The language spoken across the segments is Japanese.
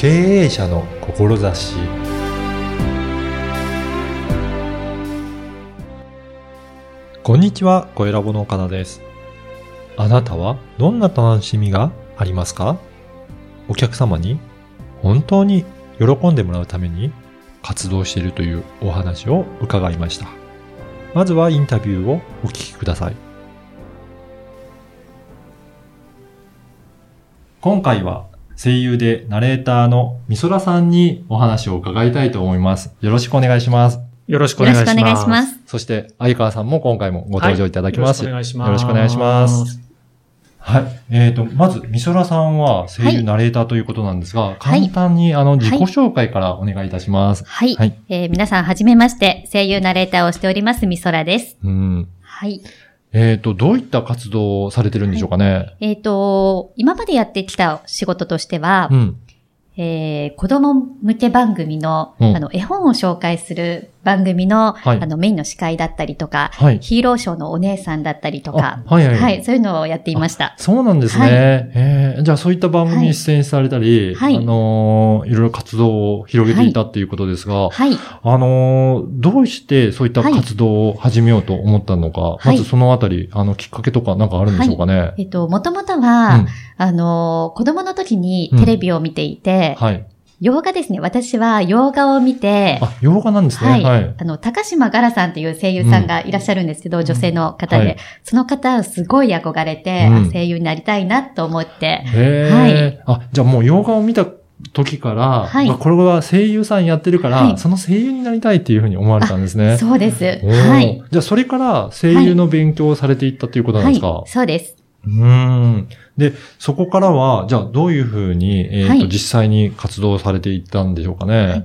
経営者の志こんにちは、小ラボの岡田です。あなたはどんな楽しみがありますか？お客様に本当に喜んでもらうために活動しているというお話を伺いました。まずはインタビューをお聞きください。今回は声優でナレーターのみそらさんにお話を伺いたいと思います。よろしくお願いします。よろしくおよろし願いします。くお願いします。そして、相川さんも今回もご登場いただきます。はいよろしくお願いします。よろしくお願いします。はい。えっ、と、まず、みそらさんは声優はいナレーターということなんですが、はい簡単にあの自己紹介からお願いいたします。はい。はいえー皆さん、はじめまして、声優ナレーターをしております、みそらです。うん。はい。えっ、と、どういった活動をされてるんでしょうかね？えっ、と、今までやってきた仕事としては、うん。えー子供向け番組の、うんあの、絵本を紹介する番組の、はいあの、メインの司会だったりとか、はい。ヒーローショーのお姉さんだったりとか、あはいはい。はい、そういうのをやっていました。そうなんですね。はいえーじゃあそういった番組に出演されたり、はいあのーいろいろ活動を広げていたっていうことですが、はい。あのーどうしてそういった活動を始めようと思ったのか、いまずそのあたり、あの、きっかけとかなんかあるんでしょうかね。えっ、と、もともとは、うんあの、子供の時にテレビを見ていて、はい。洋画ですね。私は洋画を見て、あ、洋画なんですね。はい。はい。あの、高島ガラさんという声優さんがいらっしゃるんですけど、女性の方で、はいその方すごい憧れて、うんあ声優になりたいなと思って、へえ、あ、じゃあもう洋画を見た時から、はいまあこれは声優さんやってるから、はいその声優になりたいっていうふうに思われたんですね。そうです。はい。じゃあそれから声優の勉強をされていったということなんですか、はい。そうです。うーん。で、そこからは、じゃあどういうふうに、えっ、と、はい実際に活動されていったんでしょうかね。あ、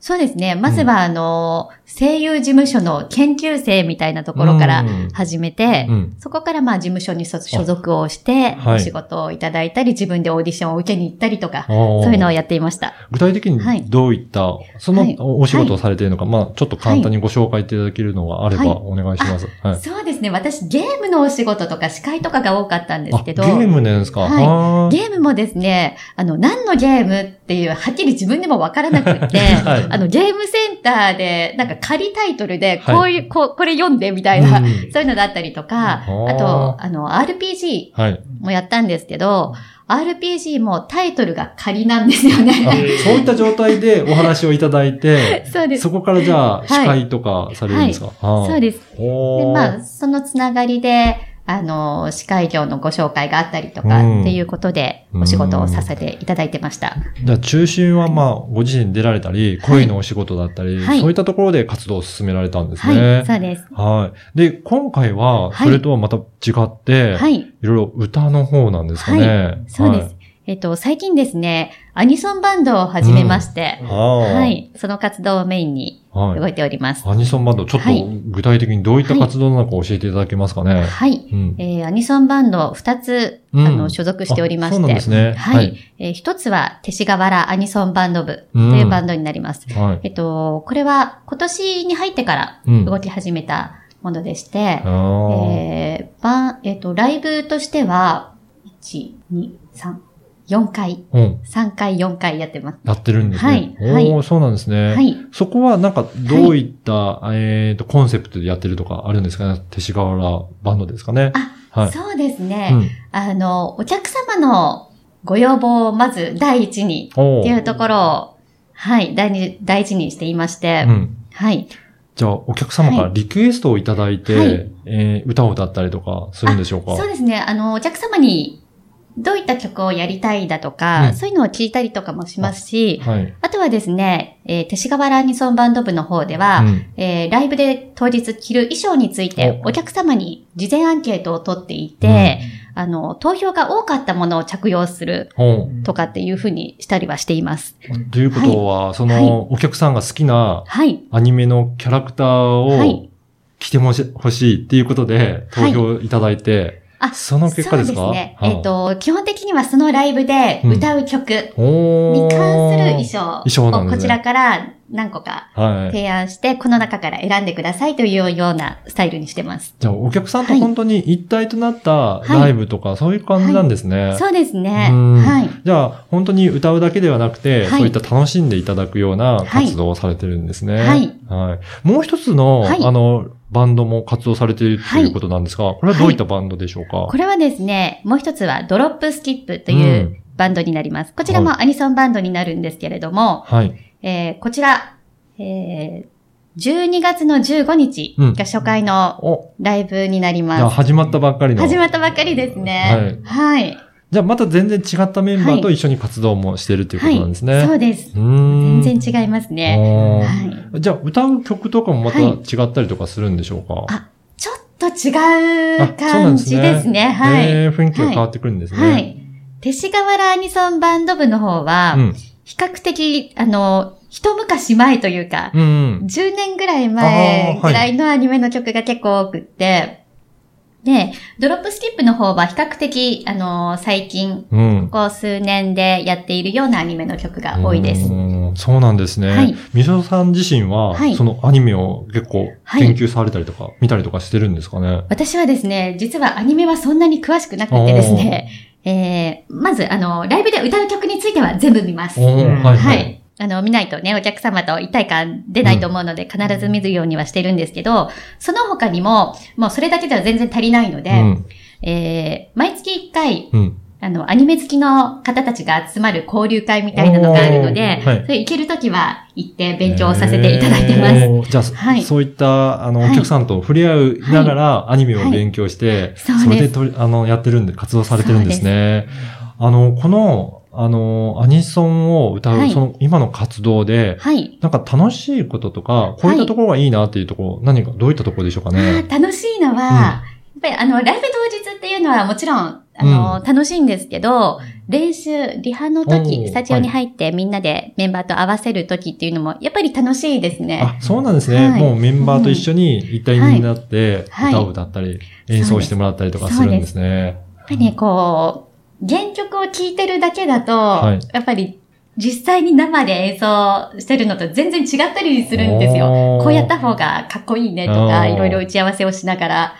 そうですね。まずは、あの、声優事務所の研究生みたいなところからうん始めて、うん。そこからまあ事務所に所所属をして、はいお仕事をいただいたり、自分でオーディションを受けに行ったりとか、そそういうのをやっていました。具体的はいにどういった、そのはいお仕事をされているのか、まあ、ちょっと簡単にご紹介いただけるのがあればはいお願いします。はい。そうですね。私、ゲームのお仕事とか司会とかが多かったんですけど、あゲームなんですか、はいはゲームもですね、あの、何のゲームっていう、はっきり自分でもわからなくって、はいあの、ゲームセンターで、なんか仮タイトルで、はい。こういう、こう、これ読んでみたいな、うん。そういうのだったりとか、あと、あ。の、RPG はい。もやったんですけど、RPG もタイトルが仮なんですよあね。そういった状態でお話をいただいて、そうです。そこからじゃあ、い。司会とかされるんですか、あーそうです。で、まあ、そのつながりで、あの、司会業のご紹介があったりとか、うんっていうことで、お仕事をさせていただいてました。じゃあ中心はまあ、ご自身で出られたり、声のお仕事だったり、はいそういったところで活動を進められたんですはい、ね。そうです。はい。で、今回は、はいそれとはまた違って、、はいい。ろいろ歌の方なんですかね。そうです。えっと、最近ですね、アニソンバンドを始めまして、はい。は。はいい。その活動をメインにはい。動いております。アニソンバンド、ちょっとはい具体的にどういった活動なのか教えていただけますかね？はい。うん。えーアニソンバンド2つ、うんあの、所属しておりまあそうして、なんですね。はい。。えー一つは、勅使河原アニソンバンド部とうんいうバンドになります。はい。えっと、これは今年に入ってからうん。動き始めたものでして、あーえーえっと、ライブとしては、1、2、3、4回、うん。3回、4回やってます。やってるんですね。はいはいおーそうなんですね。はい。そこはなんかどういった、えっ、と、コンセプトでやってるとかあるんですかね？勅使河原バンドですかね？あ、はい。そうですね。うん。あの、お客様のご要望をまず第一にっていうところを、はい、第二、第一にしていまして、うん。はい。じゃあ、お客様からリクエストをいただいて、はいえー歌を歌ったりとかするんでしょうか？そうですね。あの、お客様にどういった曲をやりたいだとか、うん。そういうのを聞いたりとかもしますし、はい。あとはですね、えー、勅使河原アニソンバンド部の方では、うん。えーライブで当日着る衣装についてお。お客様に事前アンケートを取っていて、あの、投票が多かったものを着用するほとかっていうふうにしたりはしています。うということは、その、はい。お客さんが好きなはい。アニメのキャラクターをはい。着てほしほしいっていうことで投票いただいて、あその結果ですか？そうですね。はいえっ、と、基本的にはそのライブで歌う曲に関する衣装をこちらから何個かはい。提案して、この中から選んでくださいというようなスタイルにしてます。じゃあ、お客さんとはい本当に一体となったライブとか、そういう感じなんですね。そうですね。うんはい。じゃあ、本当に歌うだけではなくて、はいそういった楽しんでいただくような活動をされてるんですね。はいはい。もう一つの、はいあの、バンドも活動されているということなんですが、これはどういったバンドでしょうか、これはですね、もう一つはドロップスキップといううバンドになります。こちらもアニソンバンドになるんですけれども、はい。えーこちら、えー12月の15日うんが初回のお、ライブになります。始まったばっかりの。始まったばっかりですね。はい。じゃあまた全然違ったメンバーと一緒に活動もしてるということなんですね。そうです。うーん。全然違いますね。はい。じゃあ歌う曲とかもまた違ったりとかするんでしょうか、あちょっと違う感ですねじですね。はい。えー雰囲気が変わってくるんですね。はい。勅使河原アニソンバンド部の方は、うん。比較的、あの、一昔前というか、うんうん。10年ぐらい前ぐらいのアニメの曲が結構多くって、で、ドロップスキップの方は比較的、あの、最近、うん。ここ数年でやっているようなアニメの曲が多いです。うんそうなんですね。はいみそさん自身は、はいそのアニメを結構はい研究されたりとか、見たりとかしてるんですかね？私はですね、実はアニメはそんなに詳しくなくてですね、えー、まず、あの、ライブで歌う曲については全部見ます。はいは。はいい。あの、見ないとね、お客様と一体感出ないと思うので、必ず見るようにはしてるんですけど、その他にも、もうそれだけでは全然足りないので、うん。えー、毎月1回、うん。あの、アニメ好きの方たちが集まる交流会みたいなのがあるので、はい。それ行けるときは行って勉強させてい。ただ いてます。えーじゃあ、はいそういった、あの、はいお客さんと触れ合いながら、アニメを勉強して、そうです。それでとり、あの、やってるんで、活動されてるんですね。あの、この、あの、アニソンを歌う、はい。その、今の活動で、はい。なんか楽しいこととか、こういったところがいいなっていうところ、何か、どういったところでしょうかあね。ー楽しいのは、やっぱりあの、ライブ当日っていうのはもちろん、あの、楽しいんですけど、練習、リハの時、スタジオに入ってみんなでメンバーと合わせる時っていうのも、やっぱり楽しいですね。あ、そうなんですね。はい。もうメンバーと一緒に一体になって、はい。歌を歌ったり、演奏してもらったりとかするんですね。やっぱりね、こう、原曲を聴いてるだけだと、はいやっぱり実際に生で演奏してるのと全然違ったりするんですよ。こうやった方がかっこいいねとあか、ーいろいろ打ち合わせをしながら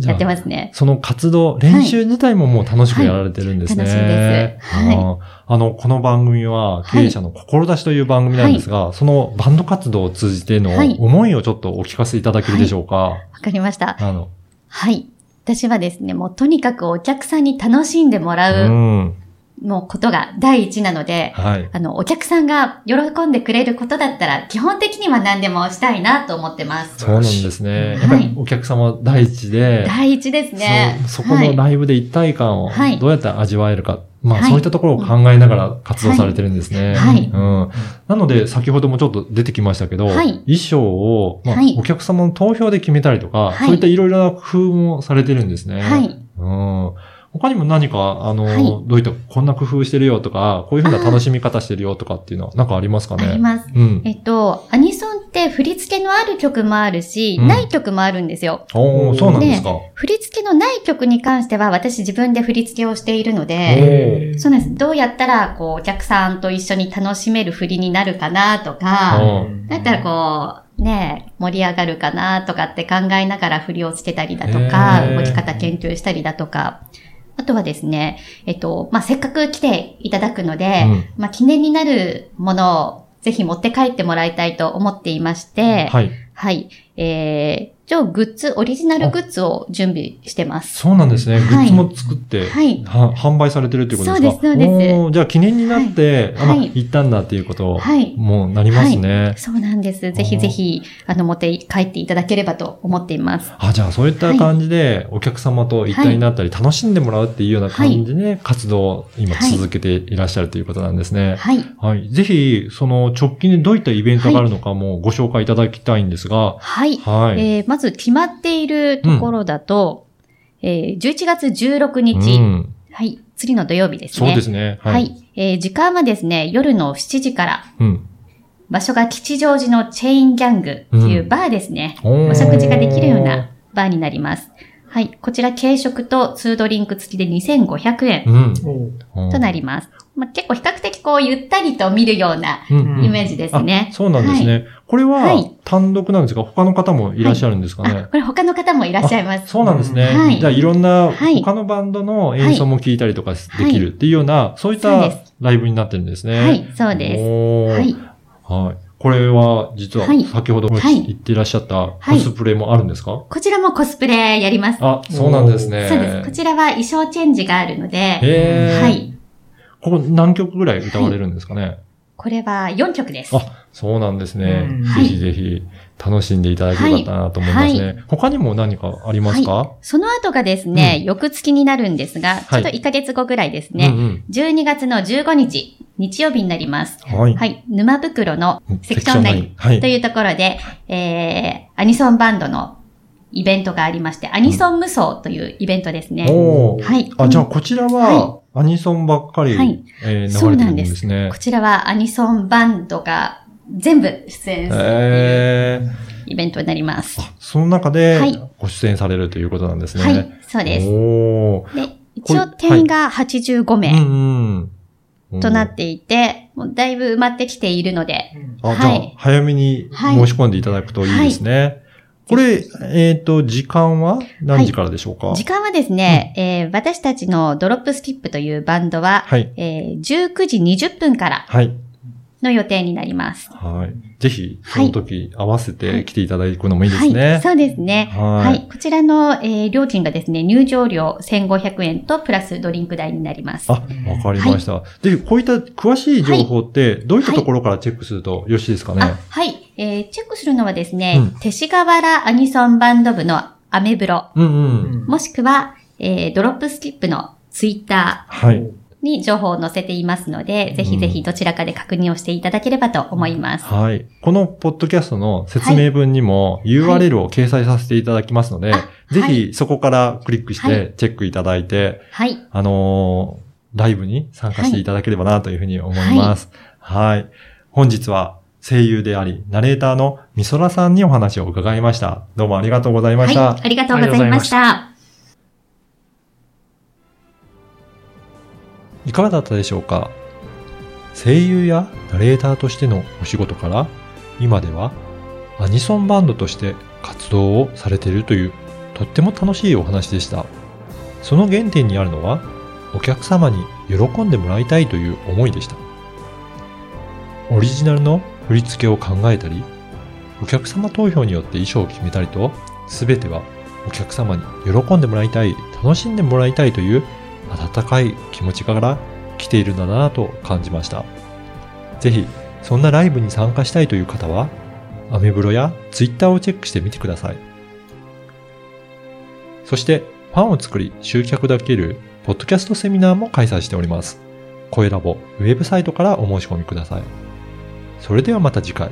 やってますね。その活動、練習自体ももう楽しくやられてるんですね。はい楽しいですはいあの、この番組は、経営者の志という番組なんですが、そのバンド活動を通じてのはい思いをちょっとお聞かせいただけるでしょうか？わかりました。あの、はい。私はですね、もうとにかくお客さんに楽しんでもらう、もうことが第一なので、はい。あの、お客さんが喜んでくれることだったら、基本的には何でもしたいなと思ってます。そうなんですね。はいやっぱりお客様第一で、第一ですね。そうそこはいのライブで一体感をはいどうやって味わえるか。まあ、はいそういったところを考えながら活動されてるんですね。はいうん。なので、先ほどもちょっと出てきましたけど、はい衣装を、まあはいお客様の投票で決めたりとか、はいそういったいろいろな工夫もされてるんですね。はい。うん。他にも何か、あの、はいどういった、こんな工夫してるよとか、こういうふうな楽しみ方してるよとかっていうのは、なんかありますかね？あります。うん。えっと、アニソンって振り付けのある曲もあるし、うんない曲もあるんですよ。おーそうなんですか。振り付けのない曲に関しては、私自分で振り付けをしているので、えそうなんです。どうやったら、こう、お客さんと一緒に楽しめる振りになるかなとか、うんだったらこう、ね、盛り上がるかなとかって考えながら振りをつけたりだとか、動き方研究したりだとか、あとはですね、えっと、まあ、せっかく来ていただくので、うんまあ、記念になるものをぜひ持って帰ってもらいたいと思っていまして、はい。はい。えー、一応グッズ、オリジナルグッズを準備してます。そうなんですね。グはいッズも作って、はい。は販売されてるっていうことですか？そうですそうですじゃあ記念になって、あはい行ったんだっていうことを、はいもうなりますね。そうなんです。ぜひぜひ、あの、持って帰っていただければと思っています。あ、じゃあそういった感じで、お客様と一体になったり、楽しんでもらうっていうような感じで、活動を今はい続けていらっしゃるということなんですね。はい。はい。ぜひ、その直近でどういったイベントがあるのかもご紹介いただきたいんですが、はい。はい。えーまず決まっているところだと、えー11月16日、うん、はい。次の土曜日ですね。そうですね。はい。はい。えー時間はですね、夜の7時から、うん。場所が吉祥寺のチェインギャングっていうバーですね。おーお食事ができるようなバーになります。はい。こちら軽食と2ドリンク付きで2500円となります。まあ、結構比較的こうゆったりと見るようなうんイメージですねあ。そうなんですね。これははい単独なんですが、他の方もいらっしゃるんですかあ、ね。これ他の方もいらっしゃいます。そうなんですね。はいじゃあいろんなはい他のバンドの演奏も聞いたりとかできるっていうような、そういったライブになってるんですね。はい、そうです。はい。はい。これは実ははい先ほどはい言っていらっしゃったはいコスプレもあるんですか、こちらもコスプレやります。あ、そうなんですね。そうです。こちらは衣装チェンジがあるので、はい。ここ何曲ぐらい歌われるんですかね、これは4曲です。あ、そうなんですね。うんぜひぜひ楽しんでいただければなと思いますね。は他にも何かありますか、その後がですね、翌月になるんですが、ちょはいっと1ヶ月後ぐらいですね、うん12月の15日、日曜日になります。うん。はい。はい。沼袋のセクションセク9はいと。いうところで、えー、アニソンバンドのイベントがありまして、アニソン無双というイベントですね。はい。あ、じゃあこちらはは、アニソンばっかり、はいえーそう流れてるんなんでですすねこ。ちらはアニソンバンドが全部出演するえー、イベントになります。あ、その中ではいご出演されるということなんですね。はい、そうです。おー。で、一応定員が85う名んうん。となっていて、もうだいぶ埋まってきているので、あ、はいじゃあ、早めに申し込んでいただくといいですね。これ、えっ、と、時間は？何時からでしょうか？時間はですね、えー私たちのドロップスキップというバンドは、はい。えー19時20分からはい。の予定になります。はい。ぜひ、その時合わせて来ていただくのもいいですね。はい、そうですね。はいはい。こちらの、えー料金がですね、入場料1500円とプラスドリンク代になります。あ、わかりました。ぜひ、こういった詳しい情報って、どういったところからチェックするとよろしいですかね、あ、はい。えーチェックするのはですね、うん勅使河原アニソンバンド部のアメブロ、うんうん。もしくは、えードロップスキップのツイッタはい。ーに情報を載せていますので、ぜひぜひどちらかで確認をしていただければと思います。はい。このポッドキャストの説明文にも URL を掲載させていただきますので、はいひそこからクリックしはてチェックいただいて、はい。あのーライブに参加していただければなというふうに思います。はい。本日は声優であり、ナレーターのみそらさんにお話を伺いました。どうもありがとうございました。はい。ありがとうございました。いかがだったでしょうか？声優やナレーターとしてのお仕事から、今ではアニソンバンドとして活動をされているという、とっても楽しいお話でした。その原点にあるのは、お客様に喜んでもらいたいという思いでした。オリジナルの振り付けを考えたり、お客様投票によって衣装を決めたりと、すべてはお客様に喜んでもらいたい、楽しんでもらいたいという温かい気持ちから来ているんだなと感じました。ぜひ、そんなライブに参加したいという方は、アメブロやツイッターをチェックしてみてください。そして、ファンを作り集客できるポッドキャストセミナーも開催しております。声ラボウェブサイトからお申し込みください。それではまた次回。